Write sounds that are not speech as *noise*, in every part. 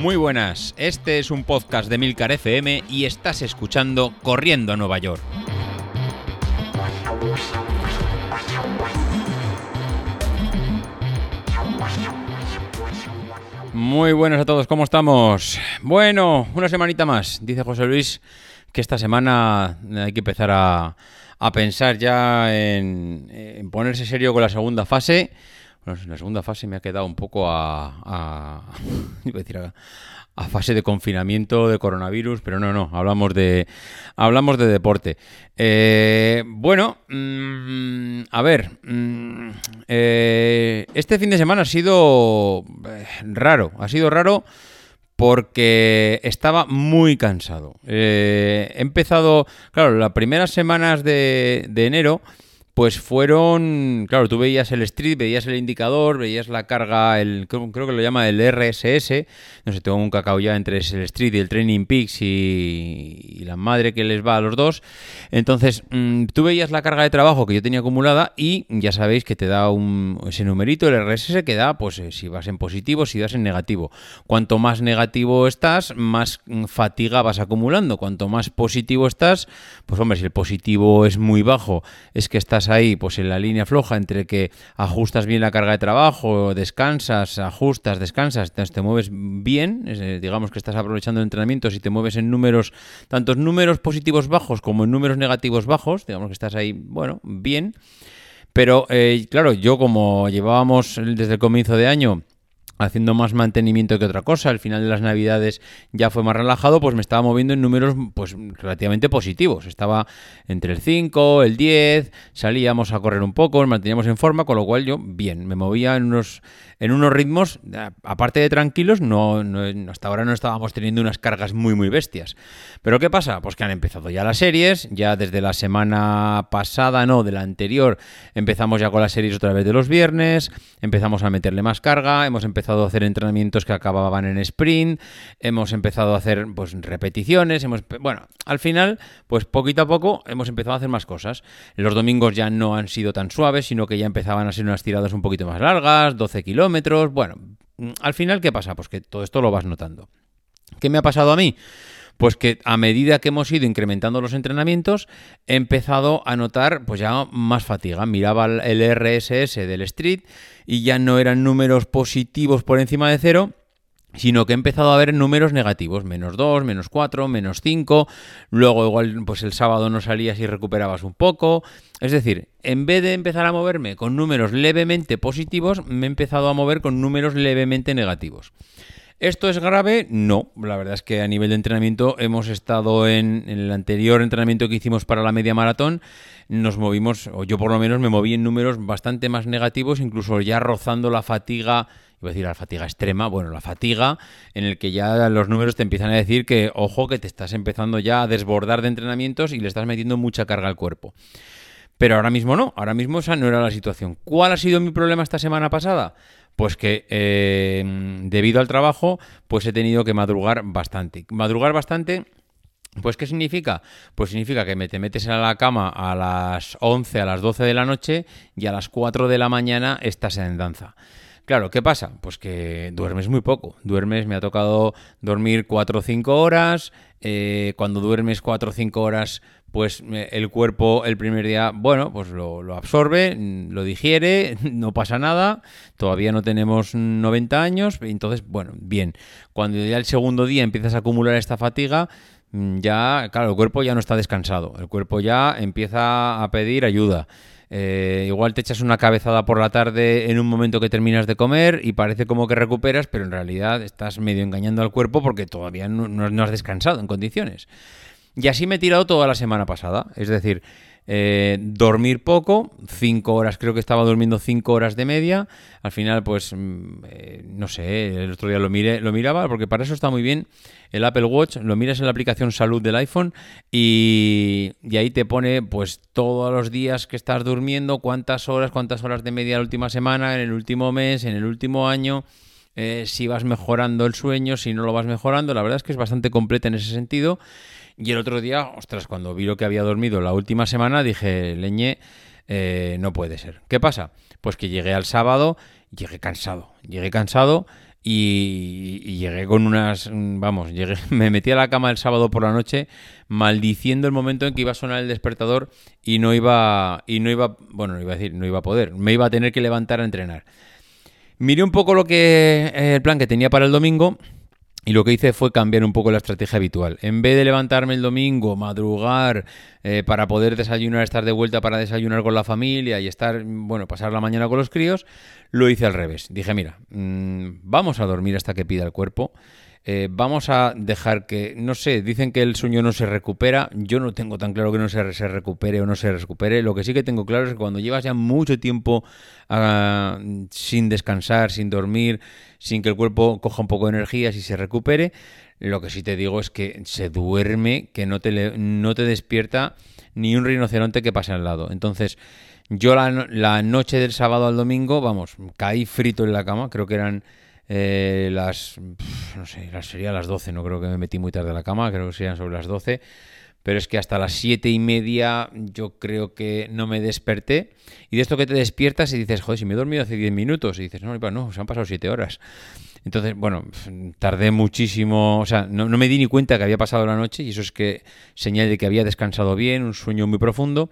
Muy buenas, este es un podcast de Milcar FM y estás escuchando Corriendo a Nueva York. Muy buenas a todos, ¿cómo estamos? Bueno, una semanita más. Dice José Luis que esta semana hay que empezar a, pensar ya en, en ponerse serio con la segunda fase bueno, en la segunda fase me ha quedado un poco a, a, *laughs* decir a, fase de confinamiento de coronavirus, pero no, no, hablamos de, hablamos de deporte. Eh, bueno, mm, a ver, mm, eh, este fin de semana ha sido eh, raro, ha sido raro porque estaba muy cansado. he empezado, claro, las primeras semanas de, de enero pues fueron, claro, tú veías el street, veías el indicador, veías la carga, el creo, que lo llama el RSS, no sé, tengo un cacao ya entre el street y el Training Peaks y, la madre que les va a los dos. Entonces, mm, tú veías la carga de trabajo que yo tenía acumulada y ya sabéis que te da un, ese numerito, el RSS, que da, pues eh, si vas en positivo, si vas en negativo. Cuanto más negativo estás, más mm, fatiga vas acumulando. Cuanto más positivo estás, pues hombre, si el positivo es muy bajo, es que estás ahí pues en la línea floja entre que ajustas bien la carga de trabajo, descansas, ajustas, descansas, te mueves bien, digamos que estás aprovechando el entrenamiento, si te mueves en números, tantos números positivos bajos como en números negativos bajos, digamos que estás ahí, bueno, bien. Pero eh, claro, yo como llevábamos desde el comienzo de año haciendo más mantenimiento que otra cosa. Al final de las navidades ya fue más relajado, pues me estaba moviendo en números pues relativamente positivos. Estaba entre el 5, el 10, salíamos a correr un poco, nos manteníamos en forma, con lo cual yo bien, me movía en unos en unos ritmos, aparte de tranquilos, no, hasta ahora no estábamos teniendo unas cargas muy, muy bestias. Pero ¿qué pasa? Pues que han empezado ya las series, ya desde la semana pasada, no, de la anterior, empezamos ya con las series otra vez de los viernes, empezamos a meterle más carga, hemos empezado a hacer entrenamientos que acababan en sprint, hemos empezado a hacer pues repeticiones, hemos, bueno, al final, pues poquito a poco hemos empezado a hacer más cosas. Los domingos ya no han sido tan suaves, sino que ya empezaban a ser unas tiradas un poquito más largas, 12 kilómetros, bueno, mm, al final, ¿qué pasa? Pues que todo esto lo vas notando. ¿Qué me ha pasado a mí? Pues que a medida que hemos ido incrementando los entrenamientos, he empezado a notar pues ya más fatiga. Miraba el RSS del Street y ya no eran números positivos por encima de cero, sino que he empezado a ver números negativos, menos 2, menos 4, menos 5, luego igual pues el sábado no salías y recuperabas un poco, es decir, en vez de empezar a moverme con números levemente positivos, me he empezado a mover con números levemente negativos. ¿Esto es grave? No, la verdad es que a nivel de entrenamiento hemos estado en, el anterior entrenamiento que hicimos para la media maratón, nos movimos, o yo por lo menos me moví en números bastante más negativos, incluso ya rozando la fatiga iba a decir la fatiga extrema, bueno, la fatiga en el que ya los números te empiezan a decir que, ojo, que te estás empezando ya a desbordar de entrenamientos y le estás metiendo mucha carga al cuerpo. Pero ahora mismo no, ahora mismo esa no era la situación. ¿Cuál ha sido mi problema esta semana pasada? Pues que eh, debido al trabajo, pues he tenido que madrugar bastante. Madrugar bastante pues, ¿qué significa? Pues significa que te metes a la cama a las 11, a las 12 de la noche y a las 4 de la mañana estás en danza. Claro, ¿qué pasa? Pues que duermes muy poco. Duermes, me ha tocado dormir 4 o 5 horas. Eh, cuando duermes 4 o 5 horas, pues eh, el cuerpo el primer día, bueno, pues lo, absorbe, lo digiere, *laughs* no pasa nada. Todavía no tenemos 90 años. Entonces, bueno, bien. Cuando ya el segundo día empiezas a acumular esta fatiga, mm, ya, claro, el cuerpo ya no está descansado. El cuerpo ya empieza a pedir ayuda. Eh, igual te echas una cabezada por la tarde en un momento que terminas de comer y parece como que recuperas, pero en realidad estás medio engañando al cuerpo porque todavía no has descansado en condiciones. Y así me he tirado toda la semana pasada. Es decir, eh, dormir poco, cinco horas, creo que estaba durmiendo cinco horas de media. Al final, pues, mm, eh, no sé, el otro día lo, miré, lo miraba, porque para eso está muy bien el Apple Watch. Lo miras en la aplicación Salud del iPhone y, ahí te pone, pues, todos los días que estás durmiendo, cuántas horas, cuántas horas de media la última semana, en el último mes, en el último año. Eh, si vas mejorando el sueño, si no lo vas mejorando, la verdad es que es bastante completa en ese sentido. Y el otro día, ostras, cuando vi lo que había dormido la última semana, dije, leñe, eh, no puede ser. ¿Qué pasa? Pues que llegué al sábado, llegué cansado, llegué cansado y, llegué con unas, vamos, llegué, *laughs* me metí a la cama el sábado por la noche maldiciendo el momento en que iba a sonar el despertador y no iba, y no iba, bueno, no iba a decir, no iba a poder, me iba a tener que levantar a entrenar. Miré un poco lo que eh, el plan que tenía para el domingo y lo que hice fue cambiar un poco la estrategia habitual. En vez de levantarme el domingo, madrugar eh, para poder desayunar, estar de vuelta para desayunar con la familia y estar, bueno, pasar la mañana con los críos, lo hice al revés. Dije, mira, mm, vamos a dormir hasta que pida el cuerpo. Eh, vamos a dejar que, no sé, dicen que el sueño no se recupera. Yo no tengo tan claro que no se, se recupere o no se recupere. Lo que sí que tengo claro es que cuando llevas ya mucho tiempo ah, sin descansar, sin dormir, sin que el cuerpo coja un poco de energía, si se recupere, lo que sí te digo es que se duerme, que no te, no te despierta ni un rinoceronte que pase al lado. Entonces, yo la, la noche del sábado al domingo, vamos, caí frito en la cama, creo que eran eh, las, no sé, sería las 12, no creo que me metí muy tarde a la cama, creo que serían sobre las 12. Pero es que hasta las 7 y media yo creo que no me desperté. Y de esto que te despiertas y dices, joder, si me he dormido hace 10 minutos. Y dices, no, no, se han pasado 7 horas. Entonces, bueno, tardé muchísimo, o sea, no, no, me di ni cuenta que había pasado la noche y eso es que señal de que había descansado bien, un sueño muy profundo.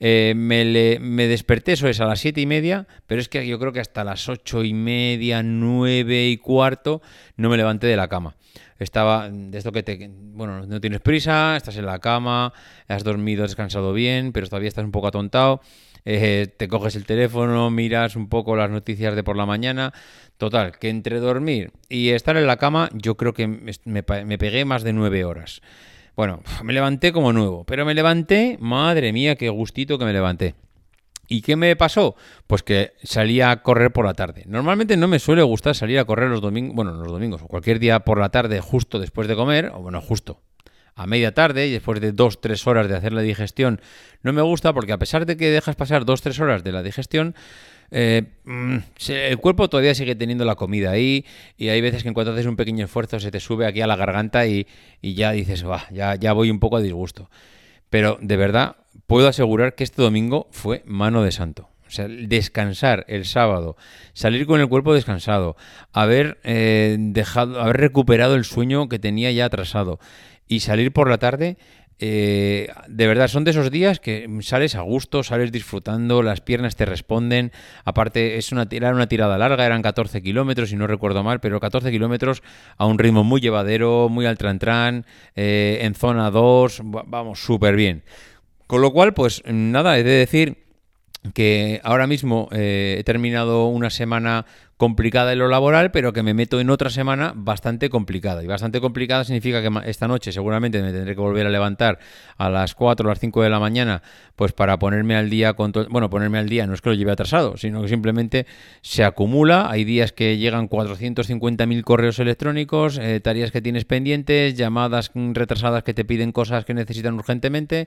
Eh, me, me, desperté, eso es a las siete y media, pero es que yo creo que hasta las ocho y media, nueve y cuarto, no me levanté de la cama. Estaba de esto que te. Bueno, no tienes prisa, estás en la cama, has dormido, descansado bien, pero todavía estás un poco atontado. Eh, te coges el teléfono, miras un poco las noticias de por la mañana. Total, que entre dormir y estar en la cama, yo creo que me, me pegué más de nueve horas. Bueno, me levanté como nuevo, pero me levanté, madre mía, qué gustito que me levanté. ¿Y qué me pasó? Pues que salía a correr por la tarde. Normalmente no me suele gustar salir a correr los domingos, bueno, los domingos o cualquier día por la tarde justo después de comer, o bueno, justo a media tarde y después de dos, tres horas de hacer la digestión, no me gusta porque a pesar de que dejas pasar dos, tres horas de la digestión, eh, mm, el cuerpo todavía sigue teniendo la comida ahí y hay veces que en cuanto haces un pequeño esfuerzo se te sube aquí a la garganta y, ya dices, ya, ya voy un poco a disgusto. Pero de verdad, puedo asegurar que este domingo fue mano de santo. O sea, descansar el sábado, salir con el cuerpo descansado, haber eh, dejado, haber recuperado el sueño que tenía ya atrasado y salir por la tarde eh, de verdad, son de esos días que sales a gusto, sales disfrutando, las piernas te responden. Aparte, es una, era una tirada larga, eran 14 kilómetros, si no recuerdo mal, pero 14 kilómetros a un ritmo muy llevadero, muy al tran, eh, en zona 2, vamos, súper bien. Con lo cual, pues nada, he de decir que ahora mismo eh, he terminado una semana complicada en lo laboral, pero que me meto en otra semana bastante complicada. Y bastante complicada significa que esta noche seguramente me tendré que volver a levantar a las 4 o las 5 de la mañana, pues para ponerme al día con todo... Bueno, ponerme al día no es que lo lleve atrasado, sino que simplemente se acumula. Hay días que llegan 450.000 correos electrónicos, eh, tareas que tienes pendientes, llamadas retrasadas que te piden cosas que necesitan urgentemente.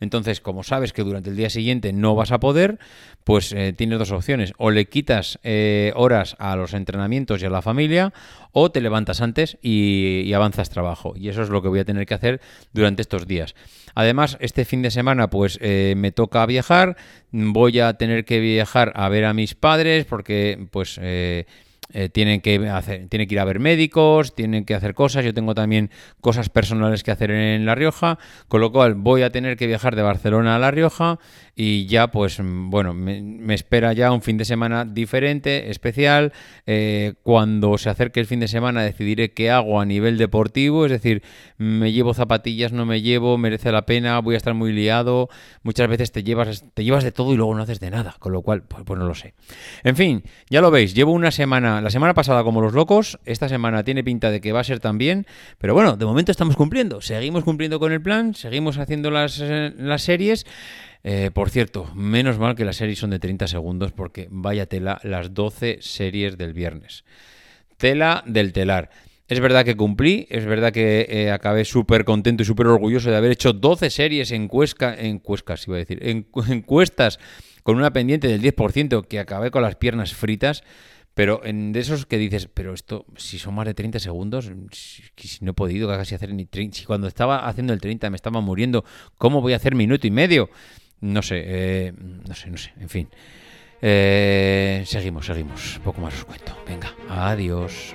Entonces, como sabes que durante el día siguiente no vas a poder, pues eh, tienes dos opciones. O le quitas eh, horas a los entrenamientos y a la familia, o te levantas antes y, avanzas trabajo. Y eso es lo que voy a tener que hacer durante estos días. Además, este fin de semana, pues eh, me toca viajar. Voy a tener que viajar a ver a mis padres porque, pues eh, tienen, que hacer, tienen que ir a ver médicos, tienen que hacer cosas, yo tengo también cosas personales que hacer en La Rioja, con lo cual voy a tener que viajar de Barcelona a La Rioja y ya pues bueno, me, espera ya un fin de semana diferente, especial, eh, cuando se acerque el fin de semana decidiré qué hago a nivel deportivo, es decir, me llevo zapatillas, no me llevo, merece la pena, voy a estar muy liado, muchas veces te llevas, te llevas de todo y luego no haces de nada, con lo cual pues, pues no lo sé. En fin, ya lo veis, llevo una semana la semana pasada como los locos, esta semana tiene pinta de que va a ser también, pero bueno, de momento estamos cumpliendo, seguimos cumpliendo con el plan, seguimos haciendo las, eh, las series. Eh, por cierto, menos mal que las series son de 30 segundos porque vaya tela las 12 series del viernes. Tela del telar. Es verdad que cumplí, es verdad que eh, acabé súper contento y súper orgulloso de haber hecho 12 series en, cuesca, en cuescas, iba a decir, en *laughs* encuestas con una pendiente del 10% que acabé con las piernas fritas. Pero en de esos que dices, pero esto, si son más de 30 segundos, si, no he podido casi hacer ni 30, si cuando estaba haciendo el 30 me estaba muriendo, ¿cómo voy a hacer minuto y medio? No sé, eh, no sé, no sé, en fin. Eh, seguimos, seguimos. Poco más os cuento. Venga, adiós.